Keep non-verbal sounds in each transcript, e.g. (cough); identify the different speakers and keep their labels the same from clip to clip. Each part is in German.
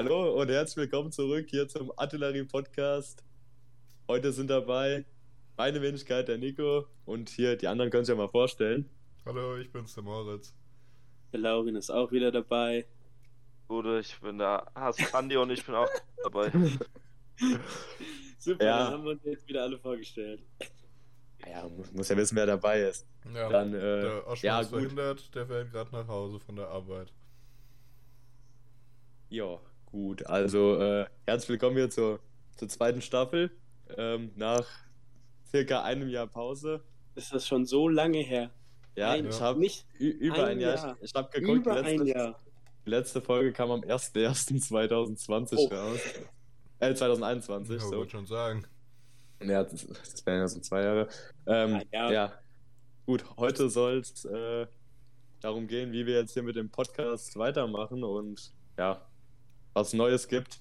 Speaker 1: Hallo und herzlich willkommen zurück hier zum Artillerie Podcast. Heute sind dabei meine Wenigkeit, der Nico, und hier die anderen können sich ja mal vorstellen.
Speaker 2: Hallo, ich bin's, der Moritz.
Speaker 3: Der Laurin ist auch wieder dabei.
Speaker 4: Gute, ich bin der Hass Andi und ich bin auch (laughs) dabei.
Speaker 3: Super,
Speaker 1: Ja.
Speaker 3: dann haben wir uns jetzt wieder alle vorgestellt.
Speaker 1: Ja, muss, muss ja wissen, wer dabei ist.
Speaker 2: Ja,
Speaker 1: Dann, äh,
Speaker 2: der Oschmann
Speaker 1: ja,
Speaker 2: ist
Speaker 1: gut.
Speaker 2: verhindert, der fährt gerade nach Hause von der Arbeit.
Speaker 1: Ja, gut. Also, äh, herzlich willkommen hier zur, zur zweiten Staffel. Ähm, nach circa einem Jahr Pause.
Speaker 3: Ist das schon so lange her?
Speaker 1: Ja,
Speaker 3: Ein-
Speaker 1: ich habe
Speaker 3: nicht
Speaker 1: über ein Jahr.
Speaker 3: Jahr.
Speaker 1: Ich, ich habe geguckt,
Speaker 3: über
Speaker 1: letzte,
Speaker 3: ein Jahr.
Speaker 1: die letzte Folge kam am 1.1.2020
Speaker 3: Oh.
Speaker 1: raus. Äh, 2021,
Speaker 2: Ja,
Speaker 1: so.
Speaker 2: wollte schon sagen.
Speaker 1: Ja, das, das wären ja so zwei Jahre. Ähm,
Speaker 3: Ah, ja.
Speaker 1: ja. Gut, heute soll es äh, darum gehen, wie wir jetzt hier mit dem Podcast weitermachen und ja, was Neues gibt.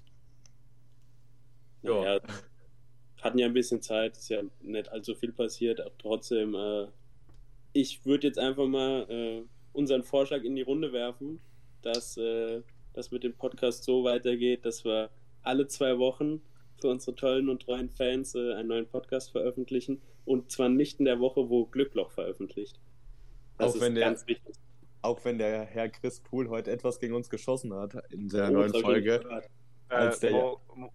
Speaker 1: Ja.
Speaker 3: Naja, hatten ja ein bisschen Zeit, ist ja nicht allzu viel passiert, aber trotzdem, äh, ich würde jetzt einfach mal äh, unseren Vorschlag in die Runde werfen, dass äh, das mit dem Podcast so weitergeht, dass wir alle zwei Wochen für unsere tollen und treuen Fans äh, einen neuen Podcast veröffentlichen und zwar nicht in der Woche, wo Glückloch veröffentlicht. Das
Speaker 1: Auch
Speaker 3: ist
Speaker 1: wenn der-
Speaker 3: ganz wichtig.
Speaker 1: Auch wenn der Herr Chris Pool heute etwas gegen uns geschossen hat in der
Speaker 3: Oh,
Speaker 1: neuen Folge. Als der-
Speaker 4: Mo- Mo-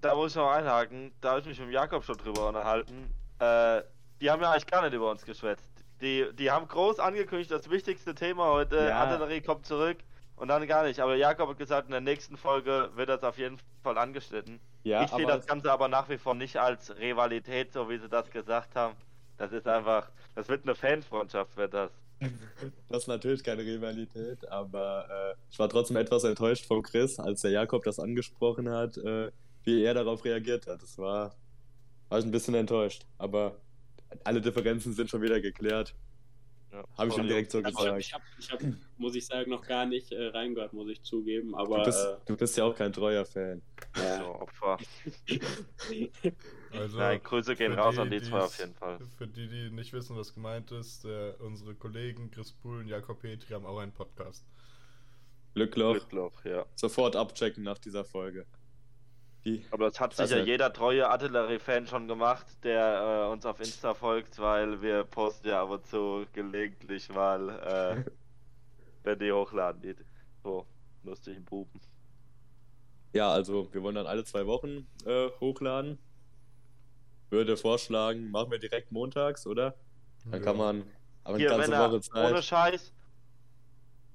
Speaker 4: da muss ich noch einhaken, da habe ich mich mit Jakob schon drüber unterhalten. Äh, die haben ja eigentlich gar nicht über uns geschwätzt. Die, die haben groß angekündigt, das wichtigste Thema heute,
Speaker 1: Ja.
Speaker 4: Artillerie kommt zurück und dann gar nicht. Aber Jakob hat gesagt, in der nächsten Folge wird das auf jeden Fall angeschnitten.
Speaker 1: Ja,
Speaker 4: ich sehe das Ganze aber nach wie vor nicht als Rivalität, so wie sie das gesagt haben. Das ist einfach, das wird eine Fanfreundschaft, wird das.
Speaker 1: Das ist natürlich keine Rivalität, aber äh, ich war trotzdem etwas enttäuscht von Chris, als der Jakob das angesprochen hat, äh, wie er darauf reagiert hat. Das war, war ich ein bisschen enttäuscht, aber alle Differenzen sind schon wieder geklärt.
Speaker 4: Ja,
Speaker 1: Habe ich ihm
Speaker 4: voll.
Speaker 1: direkt so
Speaker 3: Aber
Speaker 1: gesagt.
Speaker 3: ich habe, ich hab, muss ich sagen, noch gar nicht äh, reingehört, muss ich zugeben.
Speaker 1: Du
Speaker 3: Aber
Speaker 1: bist,
Speaker 3: äh,
Speaker 1: du bist ja auch kein treuer Fan.
Speaker 4: So,
Speaker 3: ja.
Speaker 4: Opfer.
Speaker 2: Also,
Speaker 4: Nein, Grüße gehen raus
Speaker 2: die,
Speaker 4: an die zwei auf jeden Fall.
Speaker 2: Für die, die nicht wissen, was gemeint ist, der, unsere Kollegen Chris Pool und Jakob Petri haben auch einen Podcast.
Speaker 1: Glückloch,
Speaker 4: Glückloch, ja.
Speaker 1: sofort abchecken nach dieser Folge. Die,
Speaker 4: Aber das hat sicher jeder treue Artillerie-Fan schon gemacht, der äh, uns auf Insta folgt, weil wir posten ja ab und zu gelegentlich mal, äh, (laughs) wenn die hochladen, die so lustigen Buben.
Speaker 1: ja, also wir wollen dann alle zwei Wochen äh, hochladen. Würde vorschlagen, machen wir direkt montags, oder? Dann
Speaker 2: Ja.
Speaker 1: kann man aber eine
Speaker 4: Hier,
Speaker 1: ganze
Speaker 4: Männer,
Speaker 1: Woche Zeit.
Speaker 4: ohne Scheiß,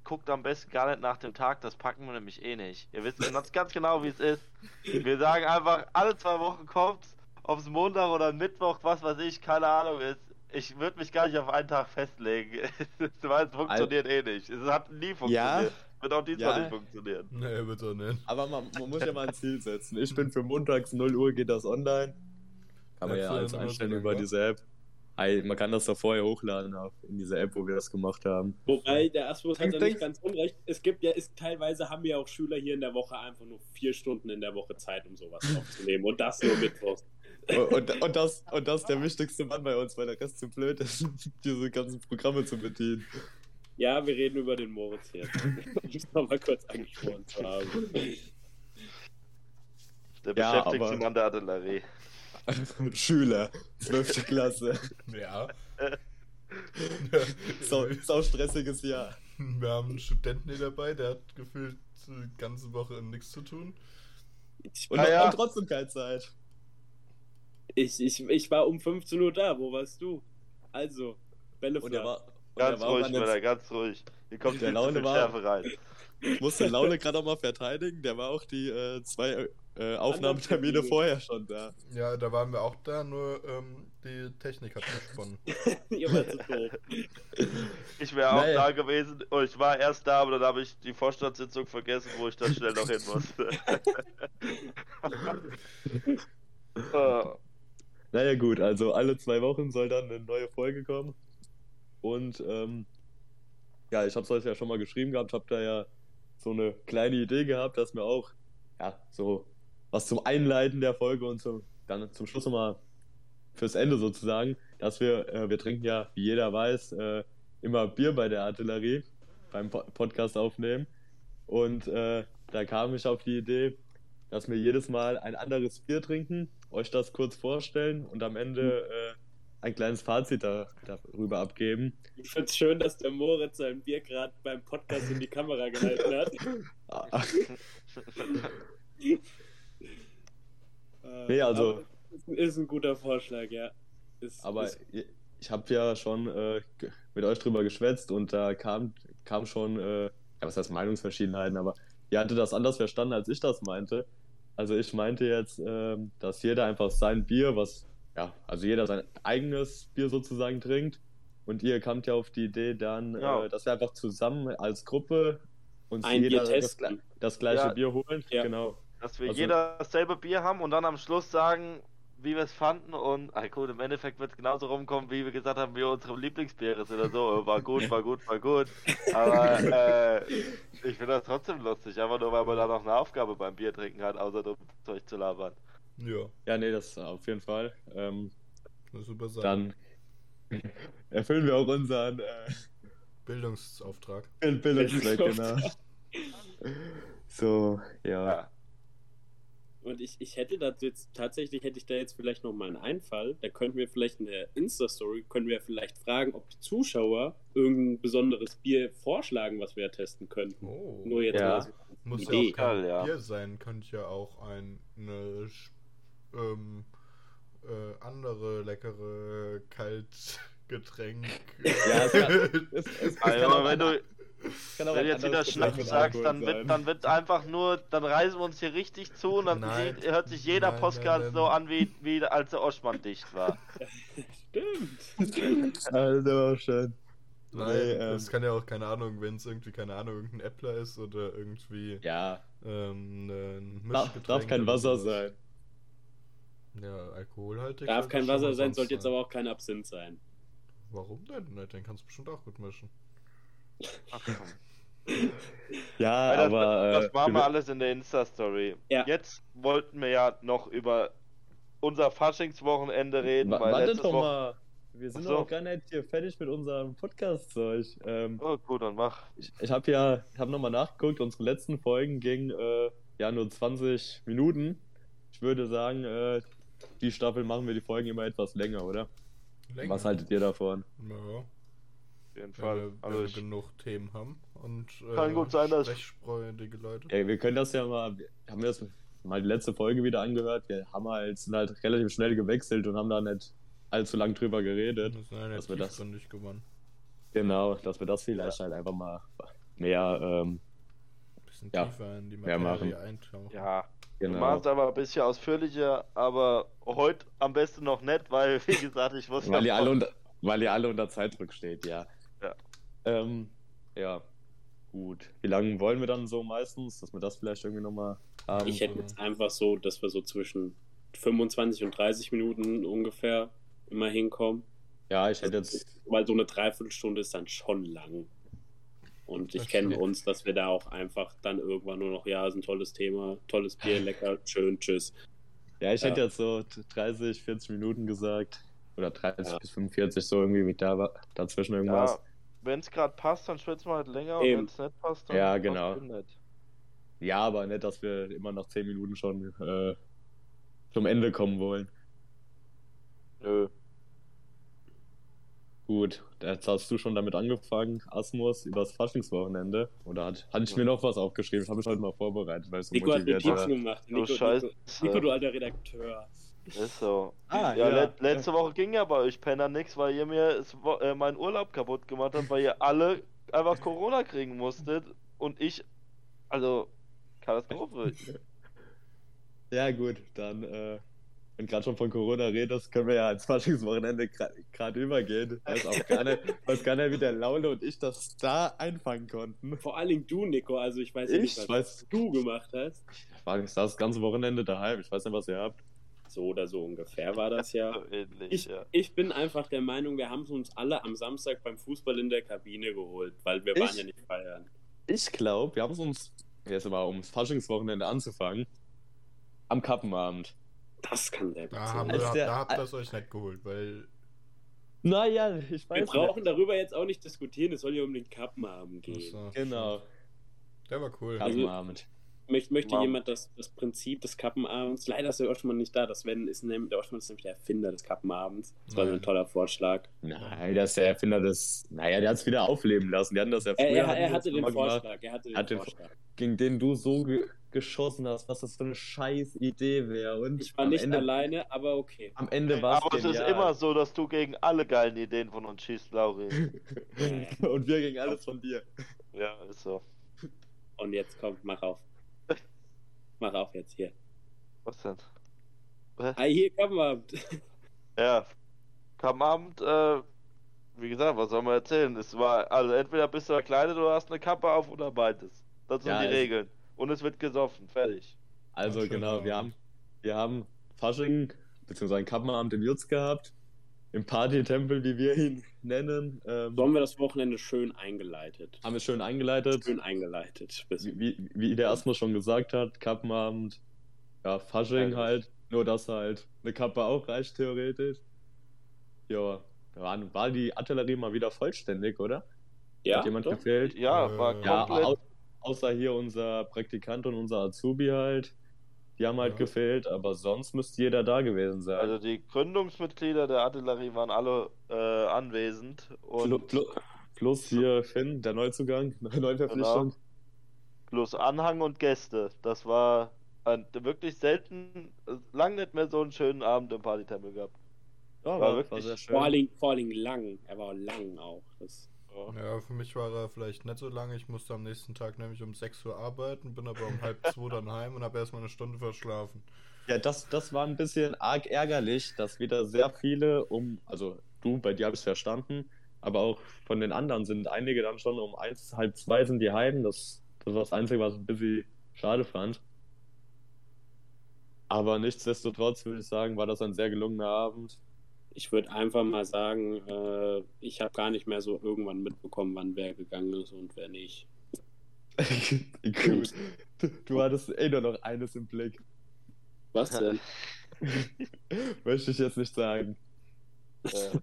Speaker 4: guckt am besten gar nicht nach dem Tag, das packen wir nämlich eh nicht. Ihr wisst ganz, ganz genau, wie es ist. Wir sagen einfach, alle zwei Wochen kommt's, ob es Montag oder Mittwoch, was weiß ich, keine Ahnung ist. Ich würde mich gar nicht auf einen Tag festlegen. (laughs) Weil es funktioniert eh nicht. Es hat nie funktioniert.
Speaker 1: Ja.
Speaker 4: Wird auch diesmal
Speaker 1: Ja.
Speaker 4: nicht funktionieren.
Speaker 2: Nee, bitte nicht.
Speaker 1: Aber man, man muss ja mal ein Ziel setzen. Ich bin für montags 0 Uhr geht das online. Kann man
Speaker 2: Ja,
Speaker 1: ja alles einstellen
Speaker 2: Monat,
Speaker 1: über diese App. Man kann das doch vorher hochladen in diese App, wo wir das gemacht haben.
Speaker 3: Wobei der Asmus hat ja nicht ganz unrecht. Es gibt ja, ist, teilweise haben wir auch Schüler hier in der Woche einfach nur vier Stunden in der Woche Zeit, um sowas aufzunehmen. Und das nur Mittwochs.
Speaker 1: Und, (laughs) und, das, und das ist der wichtigste Mann bei uns, weil der Rest zu blöd ist, diese ganzen Programme zu bedienen.
Speaker 3: Ja, wir reden über den Moritz hier. um es nochmal kurz angesprochen zu haben.
Speaker 4: Der
Speaker 1: Ja,
Speaker 4: beschäftigte
Speaker 1: aber-
Speaker 4: Mann der Artillerie. (laughs)
Speaker 1: Schüler, 12. Klasse.
Speaker 2: Ja. (laughs)
Speaker 1: So, sau stressiges Jahr.
Speaker 2: Wir haben einen Studenten hier dabei, der hat gefühlt die ganze Woche nichts zu tun.
Speaker 3: Ich,
Speaker 1: Und,
Speaker 4: Ah, ja.
Speaker 1: und trotzdem keine Zeit.
Speaker 3: ich, ich, ich war um 15 Uhr da. Wo warst du? Also, Bälle
Speaker 1: Und er war, und
Speaker 4: Ganz
Speaker 1: war auch
Speaker 4: ruhig, Männer, ganz ruhig. Hier kommt
Speaker 1: Der Laune war-
Speaker 4: Schärfe rein.
Speaker 1: Ich musste Laune gerade auch mal verteidigen. Der war auch die äh, zwei äh, Aufnahmetermine
Speaker 3: Termine.
Speaker 1: vorher schon da.
Speaker 2: Ja, da waren wir auch da, nur ähm, die Technik hat gesponnen. (laughs)
Speaker 4: Ich wäre auch
Speaker 1: Naja.
Speaker 4: da gewesen. Oh, ich war erst da, aber dann habe ich die Vorstandssitzung vergessen, wo ich dann schnell noch hin musste. (laughs) Ah,
Speaker 1: Naja, gut, also alle zwei Wochen soll dann eine neue Folge kommen. Und ähm, ja, ich habe es euch ja schon mal geschrieben gehabt, habe da ja so eine kleine Idee gehabt, dass wir auch ja so was zum Einleiten der Folge und zum, dann zum Schluss nochmal fürs Ende sozusagen, dass wir, äh, wir trinken ja, wie jeder weiß, äh, immer Bier bei der Artillerie beim po Podcast aufnehmen. Und äh, da kam ich auf die Idee, dass wir jedes Mal ein anderes Bier trinken, euch das kurz vorstellen und am Ende äh, ein kleines Fazit da, darüber abgeben.
Speaker 3: Ich finde es schön, dass der Moritz sein Bier gerade beim Podcast in die Kamera gehalten hat. (laughs) (laughs)
Speaker 1: Nee, also-
Speaker 3: Ist, ist ein guter Vorschlag, ja. Ist,
Speaker 1: Aber
Speaker 3: ist,
Speaker 1: ich habe ja schon äh, mit euch drüber geschwätzt und da kam, kam schon, äh, ja, was heißt Meinungsverschiedenheiten, aber ihr hattet das anders verstanden, als ich das meinte. Also ich meinte jetzt, ähm, dass jeder einfach sein Bier, was, ja, also jeder sein eigenes Bier sozusagen trinkt. Und ihr kamt ja auf die Idee dann,
Speaker 4: Ja.
Speaker 1: äh, dass wir einfach zusammen als Gruppe uns
Speaker 3: Ein
Speaker 1: jeder
Speaker 3: Bier
Speaker 1: das, das gleiche
Speaker 4: Ja.
Speaker 1: Bier holen.
Speaker 3: Ja.
Speaker 1: Genau.
Speaker 4: Dass wir
Speaker 1: Also-
Speaker 4: jeder dasselbe Bier haben und dann am Schluss sagen, wie wir es fanden und ah, gut, im Endeffekt wird es genauso rumkommen, wie wir gesagt haben, wie unsere Lieblingsbiere sind oder so. (laughs) War gut, war gut, war gut. Aber äh, ich finde das trotzdem lustig, einfach nur, weil man da noch eine Aufgabe beim Bier trinken hat, außer um Zeug zu labern.
Speaker 2: Ja,
Speaker 1: Ja, nee, das auf jeden Fall. Ähm,
Speaker 2: das ist super Sache.
Speaker 1: dann (laughs) erfüllen wir auch unseren äh,
Speaker 2: Bildungsauftrag.
Speaker 1: Bildungszweck, genau. So, ja.
Speaker 4: Ja.
Speaker 3: Und ich, ich hätte das jetzt, tatsächlich hätte ich da jetzt vielleicht noch mal einen Einfall. Da könnten wir vielleicht in der Insta-Story, können wir vielleicht fragen, ob die Zuschauer irgendein besonderes Bier vorschlagen, was wir testen könnten.
Speaker 2: Oh.
Speaker 3: Nur jetzt
Speaker 1: Ja.
Speaker 3: mal so.
Speaker 2: Muss ja
Speaker 3: Idee.
Speaker 2: auch kein
Speaker 4: ja.
Speaker 2: Bier sein, könnte ja auch ein, eine ähm, äh, andere leckere Kaltgetränk.
Speaker 1: Ja, es (laughs) kann- Es, es, es kann
Speaker 4: Also, wenn du, wenn
Speaker 1: ein
Speaker 4: du jetzt wieder Schnaps sagst, dann wird, dann wird einfach nur, dann reißen wir uns hier richtig zu und dann
Speaker 2: Nein.
Speaker 4: sieht, hört sich jeder
Speaker 2: Nein,
Speaker 4: Podcast
Speaker 2: nein,
Speaker 4: so
Speaker 2: nein.
Speaker 4: an, wie, wie als der Oschmann dicht war.
Speaker 3: Stimmt. (laughs)
Speaker 1: Also, schön.
Speaker 2: Nein,
Speaker 1: Nee, ähm,
Speaker 2: das kann ja auch, keine Ahnung, wenn es irgendwie, keine Ahnung, irgendein Äppler ist oder irgendwie
Speaker 1: Ja,
Speaker 2: ähm, ein
Speaker 1: darf,
Speaker 2: Mischgetränk
Speaker 1: darf kein
Speaker 2: oder
Speaker 1: Wasser sein.
Speaker 2: Ja, alkoholhaltig.
Speaker 3: Darf kein Wasser sein, sollte jetzt aber auch kein Absinth sein.
Speaker 2: Warum denn? Na, Den kannst du bestimmt auch gut mischen.
Speaker 4: Ach, komm. (laughs)
Speaker 1: Ja,
Speaker 4: das,
Speaker 1: aber.
Speaker 4: das
Speaker 1: äh,
Speaker 4: machen wir
Speaker 1: wir-
Speaker 4: alles in der Insta-Story.
Speaker 3: Ja.
Speaker 4: Jetzt wollten wir ja noch über unser Faschingswochenende reden,
Speaker 1: wa-
Speaker 4: weil
Speaker 1: Wartet
Speaker 4: letztes
Speaker 1: doch mal. Wir sind
Speaker 4: so.
Speaker 1: doch gar nicht hier fertig mit unserem Podcast-Zeug. Ähm,
Speaker 4: Oh, gut, dann mach.
Speaker 1: ich ich habe ja, ich habe nochmal nachgeguckt, unsere letzten Folgen gingen äh, ja nur 20 Minuten. Ich würde sagen, äh, die Staffel machen wir die Folgen immer etwas länger, oder?
Speaker 2: Länger.
Speaker 1: Was haltet ihr davon?
Speaker 2: Ja,
Speaker 4: jeden
Speaker 2: wenn
Speaker 4: Fall.
Speaker 2: wir, wenn
Speaker 4: Also
Speaker 2: wir
Speaker 4: ich,
Speaker 2: genug Themen haben und äh,
Speaker 4: Kann gut sein, dass-
Speaker 2: sprechfreudige Leute.
Speaker 1: Ja, wir können das ja mal, wir haben wir das mal die letzte Folge wieder angehört. Wir haben halt, sind halt relativ schnell gewechselt und haben da nicht allzu lang drüber geredet.
Speaker 2: Das ja
Speaker 1: dass wir das-
Speaker 2: tiefgründig gewonnen.
Speaker 1: Genau, dass wir das vielleicht halt einfach mal mehr, ähm,
Speaker 2: Ein bisschen
Speaker 1: Ja,
Speaker 2: tiefer in die Materie eintauchen.
Speaker 4: ja, wir
Speaker 1: genau.
Speaker 4: machen es aber ein bisschen ausführlicher, aber heute am besten noch nicht, weil, wie gesagt, ich muss
Speaker 1: Weil ihr
Speaker 4: ja
Speaker 1: alle unter, weil ihr alle unter Zeitdruck steht, ja.
Speaker 4: Ja.
Speaker 1: Ähm, ja, gut. Wie lange wollen wir dann so meistens, dass wir das vielleicht irgendwie nochmal haben?
Speaker 3: Ich hätte jetzt einfach so, dass wir so zwischen 25 und 30 Minuten ungefähr immer hinkommen.
Speaker 1: ja, ich hätte jetzt,
Speaker 3: Weil so eine Dreiviertelstunde ist dann schon lang. Und ich kenne uns, dass wir da auch einfach dann irgendwann nur noch, ja, ist ein tolles Thema, tolles Bier, (laughs) lecker, schön, tschüss.
Speaker 1: ja, ich hätte
Speaker 3: Ja.
Speaker 1: jetzt so 30, 40 Minuten gesagt. Oder 30
Speaker 3: Ja.
Speaker 1: bis 45, so irgendwie mit da, dazwischen irgendwas.
Speaker 4: Ja, wenn es gerade passt, dann schwitzen wir halt länger
Speaker 3: Eben.
Speaker 4: und wenn es nicht passt, dann
Speaker 1: Ja, genau.
Speaker 4: es nicht.
Speaker 1: Ja, aber nicht, dass wir immer nach 10 Minuten schon äh, zum Ende kommen wollen.
Speaker 4: Nö.
Speaker 1: Gut, jetzt hast du schon damit angefangen, Asmus, übers Faschingswochenende. Oder hat, hatte ich mir noch was aufgeschrieben? Das habe ich heute mal vorbereitet, weil ich so
Speaker 3: Nico hat
Speaker 1: motiviert
Speaker 3: Notizen
Speaker 1: war.
Speaker 3: gemacht. Nico,
Speaker 4: Scheiße.
Speaker 3: Nico, Nico, du alter Redakteur.
Speaker 4: Ist so.
Speaker 1: Ah,
Speaker 4: Ja, let letzte Woche ging ja bei euch Penner nix, weil ihr mir äh, meinen Urlaub kaputt gemacht habt, weil ihr alle einfach Corona kriegen musstet und ich, also, Katastrophe. (laughs)
Speaker 1: Ja, gut, dann, äh, wenn gerade schon von Corona redest, können wir ja ins Faschingswochenende gerade übergehen. (laughs) Weiß auch gar nicht, weiß nicht, wie der Laune und ich das da einfangen konnten.
Speaker 3: Vor allen Dingen du, Nico. Also ich weiß ja nicht,
Speaker 1: Ich
Speaker 3: was
Speaker 1: weiß,
Speaker 3: du gemacht hast.
Speaker 1: ich war ich das ganze Wochenende daheim. Ich weiß nicht, was ihr habt.
Speaker 3: So oder so ungefähr war das ja. (laughs)
Speaker 4: So ähnlich,
Speaker 3: Ich,
Speaker 4: ja.
Speaker 3: ich bin einfach der Meinung, wir haben es uns alle am Samstag beim Fußball in der Kabine geholt, weil wir
Speaker 1: Ich?
Speaker 3: waren ja nicht feiern.
Speaker 1: Ich glaube, wir haben es uns, jetzt aber ums Faschingswochenende anzufangen, am Kappenabend.
Speaker 3: Das kann sehr gut
Speaker 2: Da,
Speaker 3: sein.
Speaker 2: haben, da,
Speaker 1: der-
Speaker 2: da habt ihr es euch nicht geholt, weil
Speaker 1: Naja, ich
Speaker 3: Wir
Speaker 1: weiß
Speaker 3: brauchen darüber jetzt auch nicht diskutieren, es soll ja um den Kappenabend gehen.
Speaker 2: so,
Speaker 1: Genau.
Speaker 2: Der war cool.
Speaker 3: Also-
Speaker 1: Kappenabend.
Speaker 3: Möchte, möchte
Speaker 4: Wow.
Speaker 3: jemand das, das Prinzip des Kappenabends? Leider ist der Oschmann nicht da. Das Sven ist nämlich, der Oschmann ist nämlich der Erfinder des Kappenabends. Das war so ein toller Vorschlag.
Speaker 1: Nein, das ist der Erfinder des. Naja, der hat es wieder aufleben lassen. Die hatten das ja früher.
Speaker 3: Er, er, er hatte den
Speaker 1: mal gemacht,
Speaker 3: Vorschlag. Er hatte den
Speaker 1: Hat den
Speaker 3: Vorschlag.
Speaker 1: Gegen den du so ge geschossen hast, was das für eine scheiß Idee wäre. Und
Speaker 3: Ich war nicht
Speaker 1: Ende,
Speaker 3: alleine, aber okay.
Speaker 1: Am Ende war
Speaker 4: Aber es ist immer so, dass du gegen alle geilen Ideen von uns schießt, Lauri. (laughs)
Speaker 1: Und wir gegen alles von dir.
Speaker 4: ja, ist so.
Speaker 3: Und jetzt komm, mach auf. Mach auf jetzt hier.
Speaker 4: Was denn?
Speaker 3: Ah, hier Kappenabend. (laughs)
Speaker 4: Ja. Am Abend, äh, wie gesagt, was soll man erzählen? Es war, also entweder bist du verkleidet oder hast eine Kappe auf oder beides. Das sind
Speaker 1: Ja,
Speaker 4: die Regeln. Und es wird gesoffen, fertig.
Speaker 1: Also genau, wir haben, wir haben Fasching, beziehungsweise einen Kappenabend im Jutz gehabt. Im Partytempel, wie wir ihn nennen. Ähm,
Speaker 3: So haben wir das Wochenende schön eingeleitet.
Speaker 1: haben wir schön eingeleitet.
Speaker 3: Schön eingeleitet.
Speaker 1: Wie, wie, wie der Asmus schon gesagt hat, Kappenabend, ja, Fasching
Speaker 4: Ja.
Speaker 1: halt. Nur, dass halt eine Kappe auch reicht, theoretisch. Ja, war, war die Artillerie mal wieder vollständig, oder?
Speaker 3: Ja,
Speaker 1: Hat jemand
Speaker 3: doch.
Speaker 1: gefehlt?
Speaker 4: Ja,
Speaker 2: Äh,
Speaker 4: war
Speaker 1: Ja,
Speaker 4: komplett.
Speaker 1: au außer hier unser Praktikant und unser Azubi halt. Die haben halt
Speaker 2: Ja.
Speaker 1: gefehlt, aber sonst müsste jeder da gewesen sein.
Speaker 4: Also die Gründungsmitglieder der Artillerie waren alle äh, anwesend. Und
Speaker 1: plu- Plus hier Finn, der Neuzugang, (laughs) Neuverpflichtung.
Speaker 4: Genau. plus Anhang und Gäste. Das war ein, wirklich selten, lang nicht mehr so einen schönen Abend im Partytempel gehabt.
Speaker 1: Ja,
Speaker 4: War
Speaker 1: war, war
Speaker 4: wirklich-
Speaker 1: sehr
Speaker 3: Vor allen,
Speaker 1: schön.
Speaker 3: Vor allen Dingen lang. Er war lang auch. Das,
Speaker 2: Ja, für mich war er vielleicht nicht so lange. Ich musste am nächsten Tag nämlich um 6 Uhr arbeiten, bin aber um halb zwei dann heim und habe erstmal eine Stunde verschlafen.
Speaker 1: Ja, das, das war ein bisschen arg ärgerlich, dass wieder sehr viele um, also du, bei dir habe ich es verstanden, aber auch von den anderen sind einige dann schon um eins, halb zwei sind die heim. Das, das war das Einzige, was ich ein bisschen schade fand. Aber nichtsdestotrotz würde ich sagen, war das ein sehr gelungener Abend.
Speaker 3: Ich würde einfach mal sagen, äh, ich habe gar nicht mehr so irgendwann mitbekommen, wann wer gegangen ist und wer nicht. (laughs)
Speaker 1: Gut. Du, du hattest eh nur noch eines im Blick.
Speaker 3: Was denn? (laughs)
Speaker 1: Möchte ich jetzt nicht sagen.
Speaker 4: Äh,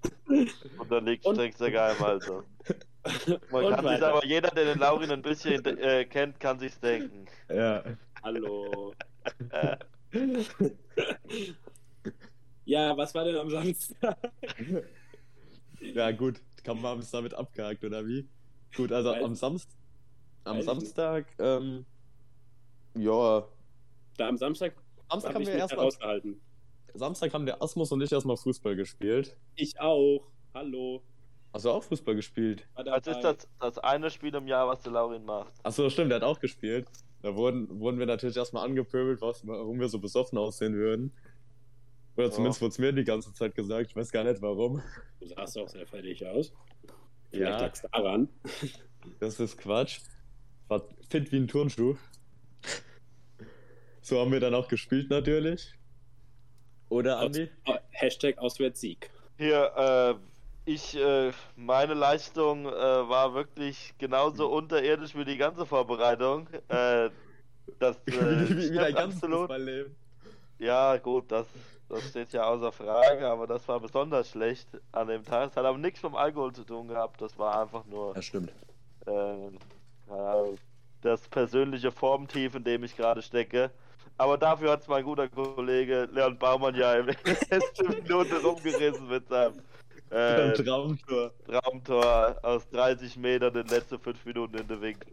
Speaker 4: und dann liegt
Speaker 3: Und-
Speaker 4: strengster Geheim, also. (laughs) Man
Speaker 3: Und
Speaker 4: kann sich aber, jeder, der den Laurin ein bisschen äh, kennt, kann sich's denken.
Speaker 1: Ja.
Speaker 3: Hallo. Ja, was war denn am Samstag? (laughs)
Speaker 1: Ja, gut. Kann man es damit abgehakt, oder wie? Gut, also
Speaker 3: Weiß-
Speaker 1: am, Samst am. Samstag, ähm, ja,
Speaker 3: Da am Samstag
Speaker 1: Samstag
Speaker 3: habe
Speaker 1: haben wir erstmal. Samstag haben der Asmus und ich erstmal Fußball gespielt.
Speaker 3: Ich auch. Hallo.
Speaker 1: Hast du auch Fußball gespielt?
Speaker 4: Das ist das, das eine Spiel im Jahr, was der Laurin macht.
Speaker 1: Achso, stimmt, der hat auch gespielt. Da wurden, wurden wir natürlich erstmal angepöbelt, was, warum wir so besoffen aussehen würden. Oder zumindest wurde es mir die ganze Zeit gesagt, ich weiß gar nicht warum.
Speaker 3: Du sahst auch sehr fertig aus. Vielleicht
Speaker 1: Ja.
Speaker 3: lag's daran.
Speaker 1: Das ist Quatsch. War fit wie ein Turnschuh. So haben wir dann auch gespielt natürlich. Oder, Andi?
Speaker 3: oh, Hashtag Auswärtssieg.
Speaker 4: Hier, äh, ich, äh, meine Leistung äh, war wirklich genauso unterirdisch wie die ganze Vorbereitung. Äh, das, (laughs) äh,
Speaker 1: wie, wie, wie dein ganzes
Speaker 4: absolut.
Speaker 1: Fußballleben.
Speaker 4: Ja, gut, das, das steht ja außer Frage, aber das war besonders schlecht an dem Tag. Es hat aber nichts mit dem Alkohol zu tun gehabt, das war einfach nur
Speaker 1: Ja, stimmt.
Speaker 4: äh, das persönliche Formtief, in dem ich gerade stecke. Aber dafür hat es mein guter Kollege Leon Baumann ja in der (laughs) letzten Minute rumgerissen mit seinem äh,
Speaker 1: Traumtor.
Speaker 4: Traumtor aus 30 Metern in den letzten 5 Minuten in der Winkel.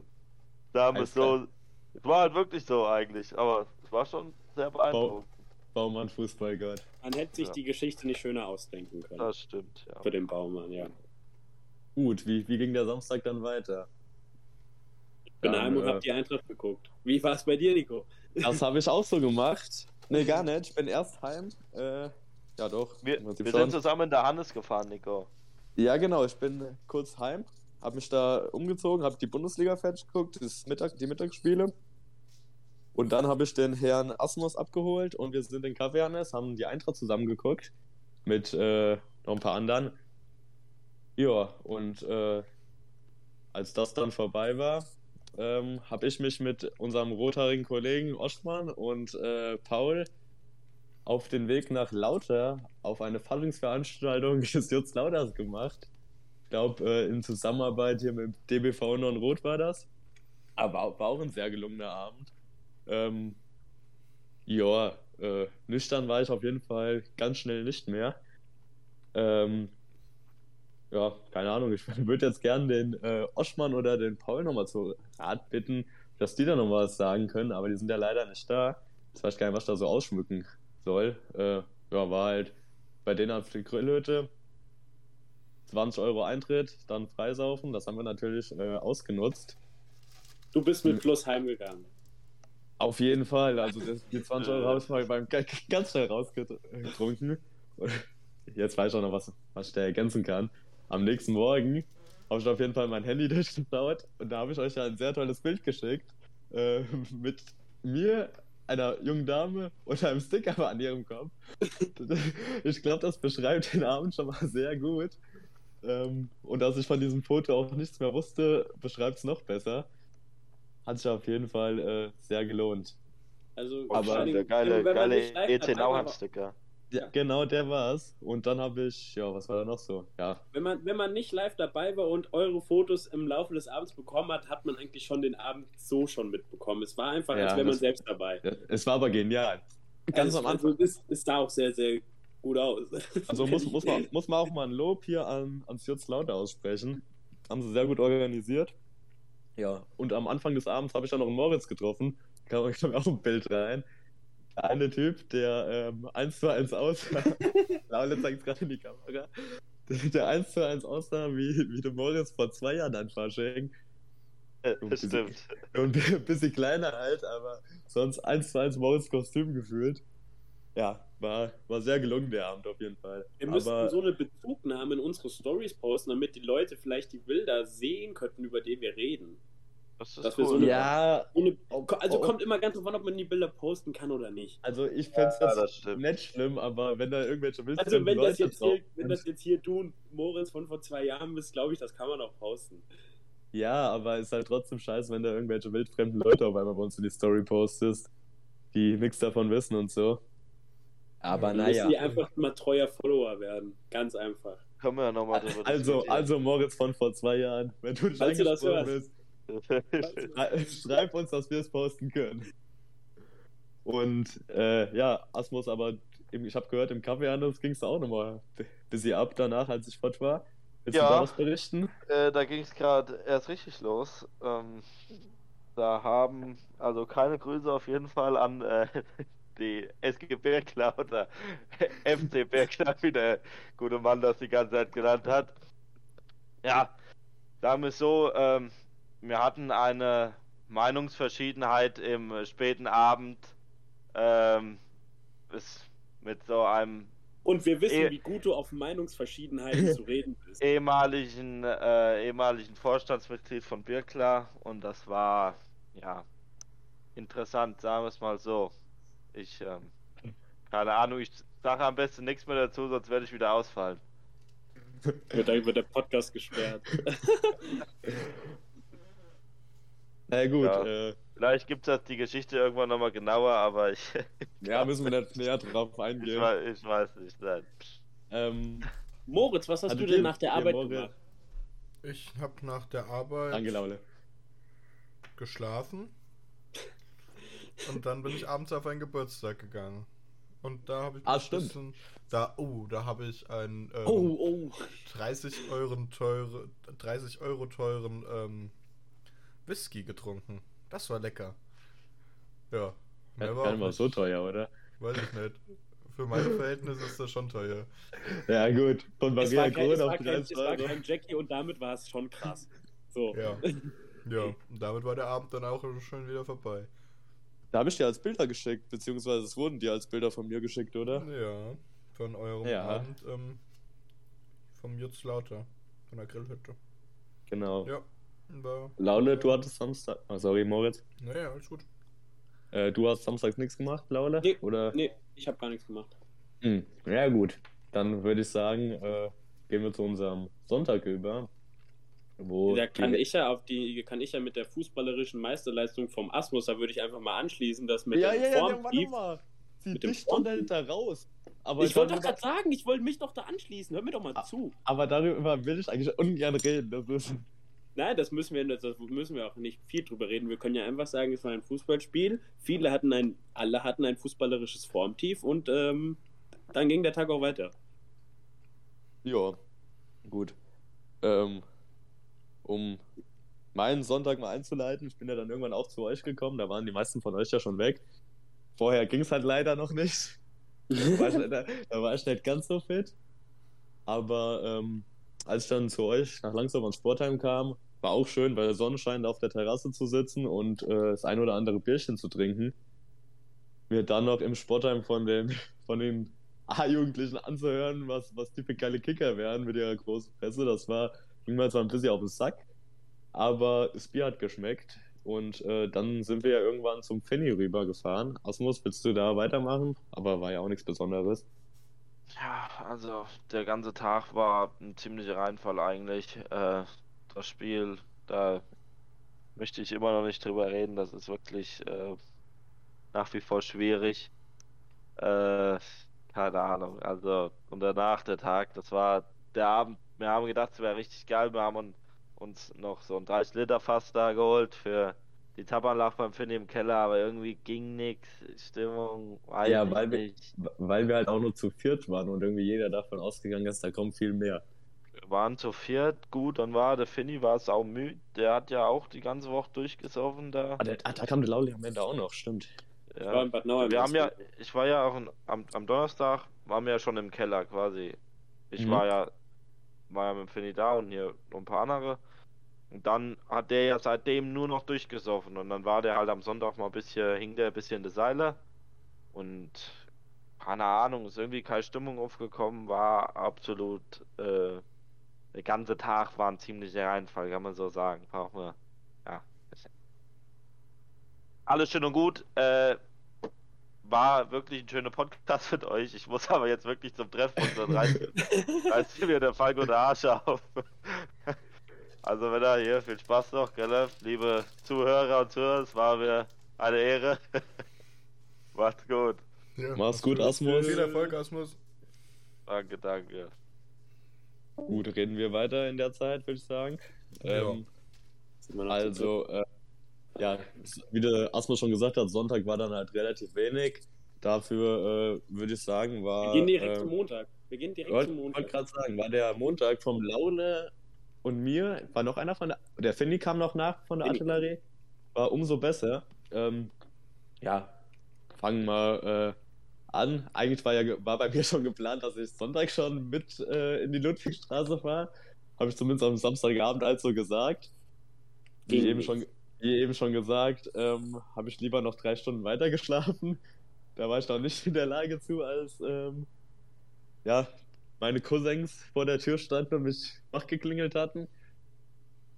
Speaker 4: Da haben wir
Speaker 1: Alles
Speaker 4: so. Es war halt wirklich so eigentlich, aber es war schon sehr beeindruckend.
Speaker 1: Baumann Fußballgott.
Speaker 3: Man hätte sich
Speaker 4: Ja.
Speaker 3: die Geschichte nicht schöner ausdenken können.
Speaker 4: Das stimmt, ja.
Speaker 3: Für den Baumann, ja.
Speaker 1: Gut, wie, wie ging der Samstag dann weiter?
Speaker 3: Ich bin
Speaker 1: Dann,
Speaker 3: heim und
Speaker 1: äh,
Speaker 3: hab die Eintracht geguckt. Wie war es bei dir, Nico?
Speaker 1: Das habe ich auch so gemacht. Nee, gar nicht. Ich bin erst heim. Äh, ja, doch.
Speaker 4: Wir, wir sind zusammen in der Hannes gefahren, Nico.
Speaker 1: Ja, genau. Ich bin kurz heim, habe mich da umgezogen, habe die Bundesliga fertig geguckt, das Mittag, die Mittagsspiele. Und dann habe ich den Herrn Asmus abgeholt und wir sind in Café Hannes, haben die Eintracht zusammengeguckt mit äh, noch ein paar anderen. Ja, und äh, als das dann vorbei war, ähm, habe ich mich mit unserem rothaarigen Kollegen Oschmann und äh, Paul auf den Weg nach Lauter auf eine Faschingsveranstaltung (laughs) des Jutz Lauters gemacht. Ich glaube, äh, in Zusammenarbeit hier mit DBV Non-Rot war das. Aber war auch ein sehr gelungener Abend. Ähm, ja, äh, nüchtern war ich auf jeden Fall ganz schnell nicht mehr. Ähm, ja, keine Ahnung, ich (laughs) würde jetzt gern den äh, Oschmann oder den Paul nochmal zu Rat bitten, dass die da noch was sagen können, aber die sind ja leider nicht da. Ich weiß gar nicht, was da so ausschmücken soll. Äh, ja, war halt bei denen auf die Grillhütte 20 Euro Eintritt, dann freisaufen. Das haben wir natürlich äh, ausgenutzt.
Speaker 3: Du bist mit Plus heimgegangen.
Speaker 1: Auf jeden Fall. Also das, die (laughs) 20 Euro habe ich mal beim ganz schnell rausgetrunken. Jetzt weiß ich auch noch, was, was ich da ergänzen kann. Am nächsten Morgen habe ich auf jeden Fall mein Handy (laughs) durchgeschaut und da habe ich euch ja ein sehr tolles Bild geschickt. Äh, mit mir, einer jungen Dame und einem Sticker (laughs) an ihrem Kopf. ich glaube, das beschreibt den Abend schon mal sehr gut. Ähm, und dass ich von diesem Foto auch nichts mehr wusste, beschreibt es noch besser. Hat sich auf jeden Fall äh, sehr gelohnt.
Speaker 3: Also,
Speaker 1: Aber
Speaker 4: der geile, geile ET Nauheim-Sticker.
Speaker 1: Ja, genau, der war's. Und dann habe ich, ja, was war da noch so? Ja.
Speaker 3: Wenn man, wenn man nicht live dabei war und eure Fotos im Laufe des Abends bekommen hat, hat man eigentlich schon den Abend so schon mitbekommen. Es war einfach,
Speaker 1: Ja,
Speaker 3: als wäre man selbst dabei.
Speaker 1: Es war aber genial. Ganz
Speaker 3: also,
Speaker 1: am Anfang.
Speaker 3: Also, es, es sah auch sehr, sehr gut aus. (laughs)
Speaker 1: Also muss, muss, man, muss man auch mal ein Lob hier an, ans Jutz Lauter aussprechen. Haben sie sehr gut organisiert. Ja, und am Anfang des Abends habe ich dann noch einen Moritz getroffen. Kam kam auch ein Bild rein. Der eine Typ, der ähm, 1 zu 1 aussah. (laughs) Laule zeigt gerade in die Kamera. Der, der 1 zu 1 aussah wie, wie der Moritz vor zwei Jahren an Fasching.
Speaker 4: Das stimmt.
Speaker 1: Und ein bisschen kleiner halt, aber sonst 1 zu 1 Moritz Kostüm gefühlt. Ja, war, war sehr gelungen der Abend auf jeden Fall.
Speaker 3: Wir müssten
Speaker 1: aber,
Speaker 3: so eine Bezugnahme in unsere Stories posten, damit die Leute vielleicht die Bilder sehen könnten, über die wir reden.
Speaker 4: Das ist
Speaker 3: Dass wir so
Speaker 4: cool.
Speaker 3: eine-
Speaker 1: ja,
Speaker 3: Ohne, also
Speaker 1: oh.
Speaker 3: kommt immer ganz drauf an, ob man die Bilder posten kann oder nicht.
Speaker 1: also ich fände es
Speaker 4: Ja,
Speaker 1: jetzt
Speaker 4: das stimmt.
Speaker 1: nicht schlimm, aber wenn da irgendwelche Wildfremden
Speaker 3: Also wenn das,
Speaker 1: Leute
Speaker 3: jetzt
Speaker 1: drauf
Speaker 3: hier, wenn das jetzt hier du und Moritz von vor zwei Jahren bist, glaube ich, das kann man auch posten.
Speaker 1: Ja, aber ist halt trotzdem scheiße, wenn da irgendwelche wildfremden Leute auf einmal bei uns in die Story postest, die nichts davon wissen und so. Aber naja.
Speaker 3: müssen die einfach mal treuer Follower werden. Ganz einfach.
Speaker 4: Können wir ja nochmal drüber
Speaker 1: Also, also Moritz von vor zwei Jahren, wenn du dich
Speaker 3: Falls du das hörst.
Speaker 1: bist, (laughs) schreib uns, dass wir es posten können. Und äh, ja, Asmus, aber im- ich habe gehört, im Kaffee anders ging es auch nochmal ein bisschen ab danach, als ich fort war. Willst
Speaker 4: Ja.
Speaker 1: du da was berichten?
Speaker 4: Äh, da ging es gerade erst richtig los. Ähm, da haben also keine Grüße auf jeden Fall an äh, (laughs) die SG Bergler oder (laughs) FC Bergler, wie der gute Mann das die ganze Zeit genannt hat. Ja, sagen wir es so, ähm, wir hatten eine Meinungsverschiedenheit im äh, späten Abend ähm, mit so einem
Speaker 3: Und wir wissen,
Speaker 4: Eh-
Speaker 3: wie gut du auf Meinungsverschiedenheiten (laughs) zu reden bist.
Speaker 4: ehemaligen, äh, ehemaligen Vorstandsmitglied von Birkler und das war ja interessant, sagen wir es mal so. Ich, ähm, keine Ahnung, ich sage am besten nichts mehr dazu, sonst werde ich wieder ausfallen.
Speaker 3: Wird der Podcast gesperrt. (laughs)
Speaker 1: Na gut,
Speaker 4: Ja.
Speaker 1: äh,
Speaker 4: Vielleicht gibt es die Geschichte irgendwann nochmal genauer, aber ich, (laughs)
Speaker 1: ja, müssen wir nicht näher drauf
Speaker 4: ich,
Speaker 1: eingehen.
Speaker 4: weiß, ich weiß nicht. Nein.
Speaker 1: Ähm,
Speaker 3: Moritz, was hast
Speaker 1: Also
Speaker 3: du denn nach der Arbeit
Speaker 1: Moritz.
Speaker 3: gemacht?
Speaker 2: Ich habe nach der Arbeit
Speaker 1: danke, Laule.
Speaker 2: geschlafen. Und dann bin ich abends auf einen Geburtstag gegangen. Und da habe ich
Speaker 1: Ah,
Speaker 2: ein
Speaker 1: stimmt.
Speaker 2: bisschen. Da, oh, da habe ich einen ähm,
Speaker 3: Oh, oh.
Speaker 2: 30 Euro teure, 30 Euro teuren ähm, Whisky getrunken. Das war lecker. Ja. Mehr war
Speaker 1: gar
Speaker 2: auch
Speaker 1: nicht so teuer, oder?
Speaker 2: Weiß ich nicht. Für meine Verhältnisse ist das schon teuer.
Speaker 1: Ja, gut. Von
Speaker 3: Es
Speaker 1: Maria
Speaker 3: war, kein, es,
Speaker 1: Kron
Speaker 3: war
Speaker 1: auf
Speaker 3: kein,
Speaker 1: 30
Speaker 3: es war kein Jackie und damit war es schon krass. So.
Speaker 2: Ja. Ja. Und damit war der Abend dann auch schon wieder vorbei.
Speaker 1: Da habe ich dir als Bilder geschickt, beziehungsweise es wurden dir als Bilder von mir geschickt, oder?
Speaker 2: Ja. Von eurem
Speaker 1: Ja.
Speaker 2: Abend ähm, vom Jutz Lauter. Von der Grillhütte.
Speaker 1: Genau.
Speaker 2: Ja. War,
Speaker 1: Laule, du hattest Samstag. Oh, sorry, Moritz.
Speaker 2: Naja, alles gut.
Speaker 1: Äh, du hast samstags nichts gemacht, Laule?
Speaker 3: Nee,
Speaker 1: Oder?
Speaker 3: Nee, ich habe gar nichts gemacht.
Speaker 1: Hm. Ja, gut. Dann würde ich sagen, äh, gehen wir zu unserem Sonntag über. Wo
Speaker 3: Da kann ich ja auf die, kann ich ja mit der fußballerischen Meisterleistung vom Asmus, da würde ich einfach mal anschließen, dass mit
Speaker 1: ja,
Speaker 3: dem
Speaker 1: ja, ja, ja, warte. Sie
Speaker 3: Mit
Speaker 1: dicht schon dahinter raus. Aber
Speaker 3: Ich wollte doch gerade sagen, ich wollte mich doch da anschließen. Hör mir doch mal zu.
Speaker 1: aber darüber will ich eigentlich ungern reden. Das ist,
Speaker 3: Nein, das müssen wir, das müssen wir auch nicht viel drüber reden. Wir können ja einfach sagen, es war ein Fußballspiel. Viele hatten ein, alle hatten ein fußballerisches Formtief und ähm, dann ging der Tag auch weiter.
Speaker 1: Ja, gut. Ähm, um meinen Sonntag mal einzuleiten, ich bin ja dann irgendwann auch zu euch gekommen, da waren die meisten von euch ja schon weg. Vorher ging es halt leider noch nicht. Da war, ich, da, da war ich nicht ganz so fit. Aber ähm, als ich dann zu euch nach Langsam und Sportheim kam, war auch schön, bei der Sonnenschein auf der Terrasse zu sitzen und äh, das ein oder andere Bierchen zu trinken. Mir dann noch im Sportheim von den, (laughs) von den A-Jugendlichen anzuhören, was, was die für geile Kicker wären mit ihrer großen Presse. Das war, ging mir zwar ein bisschen auf den Sack, aber das Bier hat geschmeckt. Und äh, dann sind wir ja irgendwann zum Fanny rübergefahren. Asmus, willst du da weitermachen? Aber war ja auch nichts Besonderes.
Speaker 4: Ja, also der ganze Tag war ein ziemlicher Reinfall eigentlich. Äh, das Spiel, da möchte ich immer noch nicht drüber reden. Das ist wirklich äh, nach wie vor schwierig. Äh, keine Ahnung. Also, und danach der Tag, das war der Abend. Wir haben gedacht, es wäre richtig geil. Wir haben uns noch so ein 30 Liter Fass da geholt für die Tabanlach beim Finny im Keller, aber irgendwie ging nichts. Stimmung, weiß
Speaker 1: Ja, weil wir,
Speaker 4: nicht.
Speaker 1: weil wir halt auch nur zu viert waren und irgendwie jeder davon ausgegangen ist, da kommt viel mehr.
Speaker 4: Wir waren zu viert, gut, dann war der Finny war es auch müde. Der hat ja auch die ganze Woche durchgesoffen da.
Speaker 1: Ah, der, ah, da kam der Lauli am Ende auch noch, stimmt.
Speaker 3: Ich war
Speaker 4: Ja.
Speaker 3: in Bad Nauheim.
Speaker 4: Wir haben ja, ich war ja auch in, am, am Donnerstag, waren wir ja schon im Keller quasi. Ich
Speaker 1: Mhm.
Speaker 4: war ja, war ja mit Finny da und hier noch ein paar andere. Und dann hat der ja seitdem nur noch durchgesoffen und dann war der halt am Sonntag mal ein bisschen, hing der ein bisschen in der Seile und keine Ahnung, ist irgendwie keine Stimmung aufgekommen, war absolut, äh, der ganze Tag war ein ziemlicher Reinfall, kann man so sagen. Brauchen wir, ja. Alles schön und gut, äh, war wirklich ein schöner Podcast mit euch. Ich muss aber jetzt wirklich zum Treffpunkt, sonst reißt, (laughs) reißt mir der Falco der Arsch auf. (laughs) Also wenn er hier, viel Spaß noch, gell? Liebe Zuhörer und Zuhörer, es war mir eine Ehre. (laughs) Macht's gut.
Speaker 2: Ja,
Speaker 1: Mach's gut, Asmus.
Speaker 2: Viel Erfolg, Asmus.
Speaker 4: Danke, danke.
Speaker 1: Gut, reden wir weiter in der Zeit, würde ich sagen.
Speaker 2: Ja.
Speaker 1: Ähm, also, äh, ja, wie der Asmus schon gesagt hat, Sonntag war dann halt relativ wenig. Dafür äh, würde ich sagen, war.
Speaker 3: Wir gehen direkt
Speaker 1: äh,
Speaker 3: zum Montag. Wir gehen direkt
Speaker 1: Wollte
Speaker 3: zum
Speaker 1: wollt
Speaker 3: Montag.
Speaker 1: gerade sagen, war der Montag vom Laune und mir, war noch einer von der, der Finny kam noch nach von der
Speaker 3: Finny.
Speaker 1: Artillerie, war umso besser. Ähm, ja, fangen wir äh, an. Eigentlich war ja war bei mir (laughs) schon geplant, dass ich Sonntag schon mit äh, in die Ludwigstraße fahre. Habe ich zumindest am Samstagabend also gesagt. Wie eben schon, wie eben schon gesagt, ähm, habe ich lieber noch drei Stunden weiter geschlafen. (laughs) Da war ich noch nicht in der Lage zu, als ähm, ja, meine Cousins vor der Tür standen und mich wachgeklingelt hatten.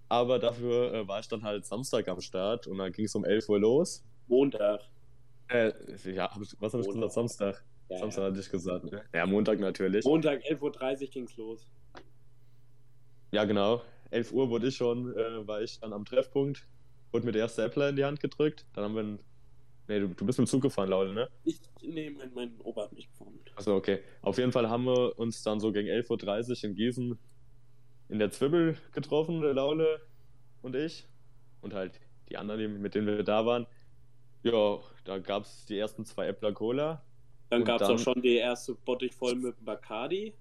Speaker 1: Aber dafür äh, war ich dann halt Samstag am Start und dann ging es um 11 Uhr los.
Speaker 3: Montag.
Speaker 1: Äh, ja, hab ich, was habe ich gesagt? Samstag.
Speaker 3: Ja,
Speaker 1: Samstag
Speaker 3: ja.
Speaker 1: hatte ich gesagt. Ne? Ja, Montag natürlich.
Speaker 3: Montag, 11.30 Uhr ging's los.
Speaker 1: Ja, genau. 11 Uhr wurde ich schon, äh, war ich dann am Treffpunkt, wurde mir der erste Äppler in die Hand gedrückt. Dann haben wir einen. Nee, du, du bist mit dem Zug gefahren, Laule, ne?
Speaker 3: Ich, nee, mein, mein Opa hat mich gefahren.
Speaker 1: Achso, okay. Auf jeden Fall haben wir uns dann so gegen 11.30 Uhr in Gießen in der Zwibbel getroffen, Laule und ich. Und halt die anderen, mit denen wir da waren. Ja, da gab es die ersten zwei Äppler Cola.
Speaker 3: Dann gab es
Speaker 1: dann-
Speaker 3: auch schon die erste Bottich voll mit Bacardi.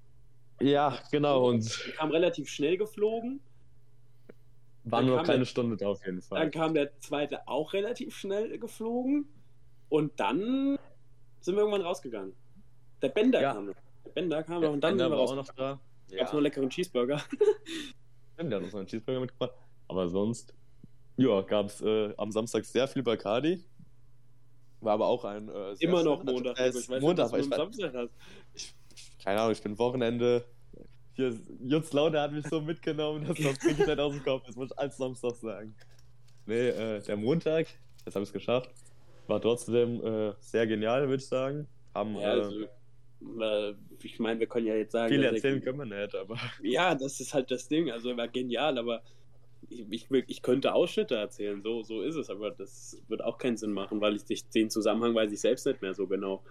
Speaker 1: Ja, genau. Und
Speaker 3: Die kam relativ schnell geflogen.
Speaker 1: war nur noch keine
Speaker 3: der-
Speaker 1: Stunde da auf jeden Fall.
Speaker 3: Dann kam der zweite auch relativ schnell geflogen. Und dann sind wir irgendwann rausgegangen. Der Bender
Speaker 1: Ja.
Speaker 3: kam noch. Der Bender kam
Speaker 1: Der
Speaker 3: noch und dann
Speaker 1: Bender
Speaker 3: sind wir
Speaker 1: war auch noch da.
Speaker 3: Gab's noch leckeren Cheeseburger. (laughs)
Speaker 1: Stimmt, der hat uns noch einen Cheeseburger mitgebracht. Aber sonst, ja, gab es äh, am Samstag sehr viel Bacardi. War aber auch ein. Äh,
Speaker 3: Immer noch Montag.
Speaker 1: Äh,
Speaker 3: Ich weiß
Speaker 1: Montag,
Speaker 3: nicht, was
Speaker 1: ich,
Speaker 3: du Samstag hast.
Speaker 1: ich, keine Ahnung, ich bin Wochenende. Hier, Jutz Laune hat mich so mitgenommen, dass das kriege ich nicht aus dem Kopf. Das muss ich als Samstag sagen. Nee, äh, der Montag, jetzt habe ich es geschafft, war trotzdem äh, sehr genial, würde ich sagen. Haben
Speaker 3: Ja,
Speaker 1: äh,
Speaker 3: also, äh, ich meine, wir können ja jetzt sagen.
Speaker 1: viel
Speaker 3: er-
Speaker 1: erzählen können wir nicht, aber
Speaker 3: Ja, das ist halt das Ding. Also er war genial, aber ich, ich, könnte Ausschnitte erzählen, so, so ist es, aber das wird auch keinen Sinn machen, weil ich den Zusammenhang weiß ich selbst nicht mehr so genau.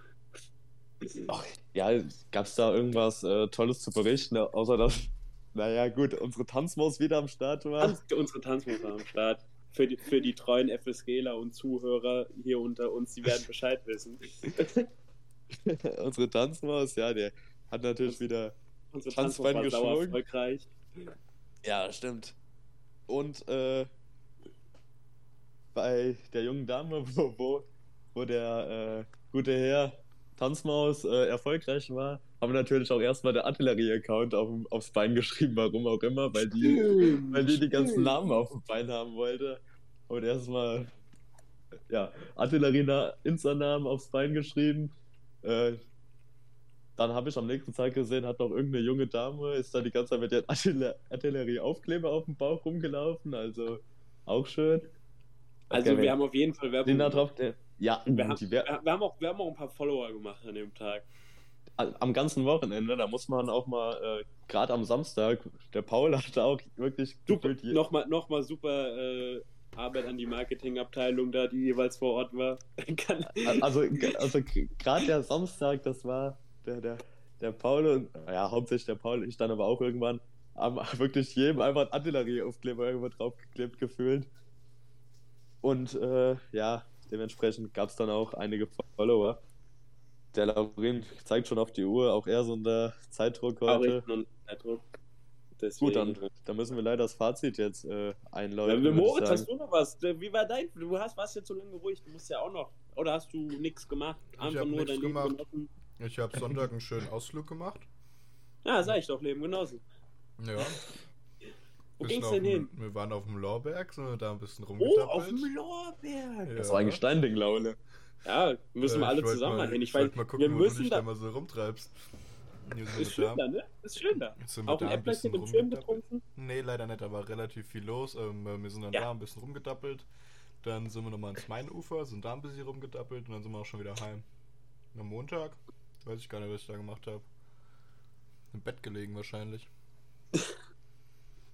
Speaker 1: Ach, ja, gab es da irgendwas äh, Tolles zu berichten, außer dass naja, gut, unsere Tanzmaus wieder am Start war.
Speaker 3: Tanz, unsere Tanzmaus war am Start. Für die, für die treuen FSGler und Zuhörer hier unter uns, die werden Bescheid wissen. (laughs)
Speaker 1: unsere Tanzmaus, ja, der hat natürlich wieder.
Speaker 3: Unsere
Speaker 1: Tanzbein
Speaker 3: Tanzmaus war erfolgreich.
Speaker 1: Ja, stimmt. Und äh, bei der jungen Dame, (laughs) wo, wo, wo der äh, gute Herr Tanzmaus äh, erfolgreich war, haben wir natürlich auch erstmal der Artillerie-Account auf, aufs Bein geschrieben, warum auch immer, weil die, weil die die ganzen Namen auf dem Bein haben wollte. Und erstmal, ja, Artillerie-Insta-Namen aufs Bein geschrieben. Äh, dann habe ich am nächsten Tag gesehen, hat noch irgendeine junge Dame, ist da die ganze Zeit mit der Artiller Artillerie-Aufkleber auf dem Bauch rumgelaufen, also auch schön.
Speaker 3: Also
Speaker 1: Okay,
Speaker 3: wir haben auf jeden Fall Werbung
Speaker 1: den da
Speaker 3: gemacht.
Speaker 1: drauf, der, ja,
Speaker 3: Wir haben,
Speaker 1: die
Speaker 3: wir,
Speaker 1: Wer-
Speaker 3: wir, haben auch, wir haben auch ein paar Follower gemacht an dem Tag.
Speaker 1: am ganzen Wochenende, da muss man auch mal, äh, gerade am Samstag, der Paul hatte auch wirklich
Speaker 3: Super, nochmal noch mal super äh, Arbeit an die Marketingabteilung da, die jeweils vor Ort war. (laughs) Kann,
Speaker 1: Also, also gerade der Samstag, das war der, der, der Paul und, ja, hauptsächlich der Paul, ich dann aber auch irgendwann, haben (laughs) wirklich jedem einfach einen Artillerieaufkleber irgendwo draufgeklebt gefühlt. Und äh, ja, dementsprechend gab es dann auch einige Follower. Der Laurin zeigt schon auf die Uhr, auch er so unter Zeitdruck heute.
Speaker 3: Zeitdruck. Deswegen,
Speaker 1: Gut, dann, dann müssen wir leider das Fazit jetzt äh, einläuten.
Speaker 3: Ja, Moritz,
Speaker 1: sagen.
Speaker 3: hast du noch was? Wie war dein? Du hast, warst jetzt so lange ruhig, du musst ja auch noch. Oder hast du nichts gemacht? Einfach nur dein Leben
Speaker 2: gemacht.
Speaker 3: genossen?
Speaker 2: Ich habe Sonntag einen schönen Ausflug gemacht.
Speaker 3: Ja, sag ich doch, Leben genossen.
Speaker 2: Ja.
Speaker 3: Wo ging's denn hin?
Speaker 2: Wir waren auf dem Lorberg, sind da ein bisschen
Speaker 3: Oh,
Speaker 2: rumgedappelt.
Speaker 3: auf dem Lorbeer.
Speaker 1: Das war eigentlich dein Ding, Laune.
Speaker 3: Ja, müssen
Speaker 2: Äh,
Speaker 3: wir alle zusammen
Speaker 2: mal,
Speaker 3: hin. Ich
Speaker 2: ich wollt
Speaker 3: weiß,
Speaker 2: mal gucken,
Speaker 3: wir
Speaker 2: wo du
Speaker 3: müssen
Speaker 2: dich
Speaker 3: da.
Speaker 2: da mal so rumtreibst.
Speaker 3: Ist
Speaker 2: wir
Speaker 3: schön da, ne? Ist schön da.
Speaker 2: Jetzt sind wir
Speaker 3: Auch ein
Speaker 2: da ein bisschen
Speaker 3: im Schirm getrunken.
Speaker 2: Nee, leider nicht, da war relativ viel los. Ähm, äh, wir sind dann
Speaker 3: Ja.
Speaker 2: da ein bisschen rumgedappelt. Dann sind wir nochmal ins Mainufer, sind da ein bisschen rumgedappelt und dann sind wir auch schon wieder heim. Am Montag, weiß ich gar nicht, was ich da gemacht habe. Im Bett gelegen wahrscheinlich. (laughs)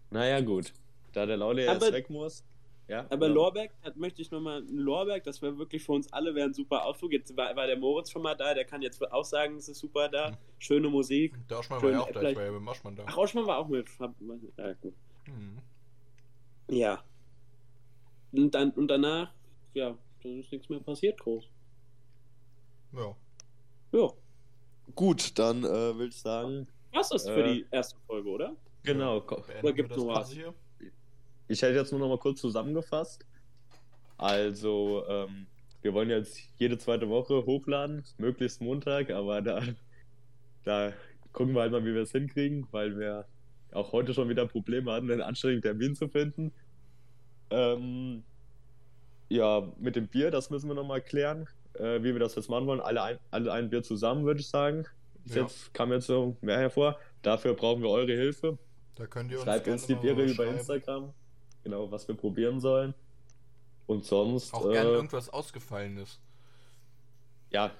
Speaker 1: Naja, gut. Da der
Speaker 3: Aber-
Speaker 1: erst weg muss. Ja,
Speaker 3: Aber
Speaker 1: ja.
Speaker 3: Lorberg, da möchte ich nochmal, Lorberg, das wäre wirklich für uns alle wäre ein super Ausflug. Jetzt war, war der Moritz schon mal da, der kann jetzt auch sagen, es ist super da.
Speaker 2: Mhm.
Speaker 3: Schöne Musik.
Speaker 2: Der Oschmann war ja auch da, ich war ja mit Oschmann da.
Speaker 3: Ach, Rauschmann war auch mit. Ja, gut.
Speaker 2: Mhm.
Speaker 3: Ja. Und, dann, und danach, ja, dann ist nichts mehr passiert groß.
Speaker 2: Ja.
Speaker 3: Ja.
Speaker 1: Gut, dann äh, würde ich sagen,
Speaker 3: Was ist das für
Speaker 1: Äh.
Speaker 3: die erste Folge, oder?
Speaker 1: genau. ko-
Speaker 2: Beenden
Speaker 3: Oder
Speaker 2: das
Speaker 3: noch was?
Speaker 2: hier?
Speaker 1: Ich hätte jetzt nur noch mal kurz zusammengefasst. Also, ähm, wir wollen jetzt jede zweite Woche hochladen, möglichst Montag, aber da, da gucken wir halt mal, wie wir es hinkriegen, weil wir auch heute schon wieder Probleme hatten, einen anständigen Termin zu finden. Ähm, ja, mit dem Bier, das müssen wir noch mal klären, äh, wie wir das jetzt machen wollen. Alle ein, alle ein Bier zusammen, würde ich sagen. Ist
Speaker 2: Ja.
Speaker 1: Jetzt kam jetzt so mehr hervor. Dafür brauchen wir eure Hilfe.
Speaker 2: Da könnt ihr uns
Speaker 1: Schreibt
Speaker 2: gerne
Speaker 1: uns die Biere über. Instagram. Genau, was wir probieren sollen. Und sonst,
Speaker 2: Auch gerne
Speaker 1: äh,
Speaker 2: irgendwas Ausgefallenes.
Speaker 1: ja,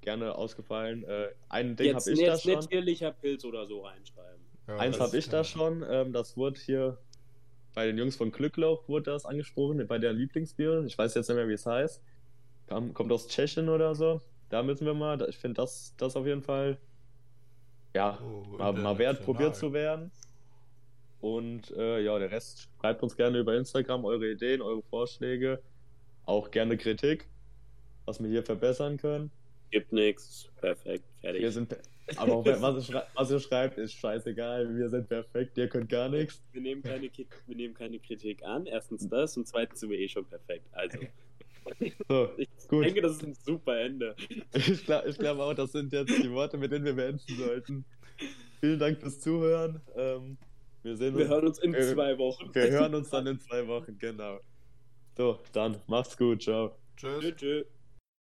Speaker 1: gerne ausgefallen. Äh, ein Ding
Speaker 3: jetzt
Speaker 1: habe ich da
Speaker 3: jetzt
Speaker 1: schon.
Speaker 3: ehrlicher Pilz oder so reinschreiben.
Speaker 2: Ja,
Speaker 1: Eins
Speaker 2: das-
Speaker 1: habe ich da schon. Ähm, das wurde hier bei den Jungs von Glücklauch wurde das angesprochen, bei der Lieblingsbier. Ich weiß jetzt nicht mehr, wie es heißt. Kam, kommt aus Tschechien oder so. Da müssen wir mal. Ich finde das, das auf jeden Fall ja,
Speaker 2: Oh,
Speaker 1: mal, mal wert, probiert zu werden. Und äh, ja, der Rest schreibt uns gerne über Instagram eure Ideen, eure Vorschläge, auch gerne Kritik, was wir hier verbessern können.
Speaker 3: Gibt nichts. Perfekt. Fertig.
Speaker 1: Wir sind, aber auch was ihr, was ihr schreibt, ist scheißegal. Wir sind perfekt, ihr könnt gar nichts.
Speaker 3: Wir nehmen, keine, wir nehmen keine Kritik an. Erstens das und zweitens sind wir eh schon perfekt. Also, (laughs)
Speaker 1: So,
Speaker 3: ich
Speaker 1: Gut.
Speaker 3: denke, das ist ein super Ende.
Speaker 1: ich glaube ich glaub auch, das sind jetzt die Worte, mit denen wir beenden sollten. Vielen Dank fürs Zuhören. Ähm, wir sehen
Speaker 3: Wir
Speaker 1: uns.
Speaker 3: hören uns in
Speaker 1: wir-
Speaker 3: zwei Wochen.
Speaker 1: Wir hören uns dann in zwei Wochen, genau. So, dann macht's gut, ciao.
Speaker 2: Tschüss.
Speaker 3: Tschö.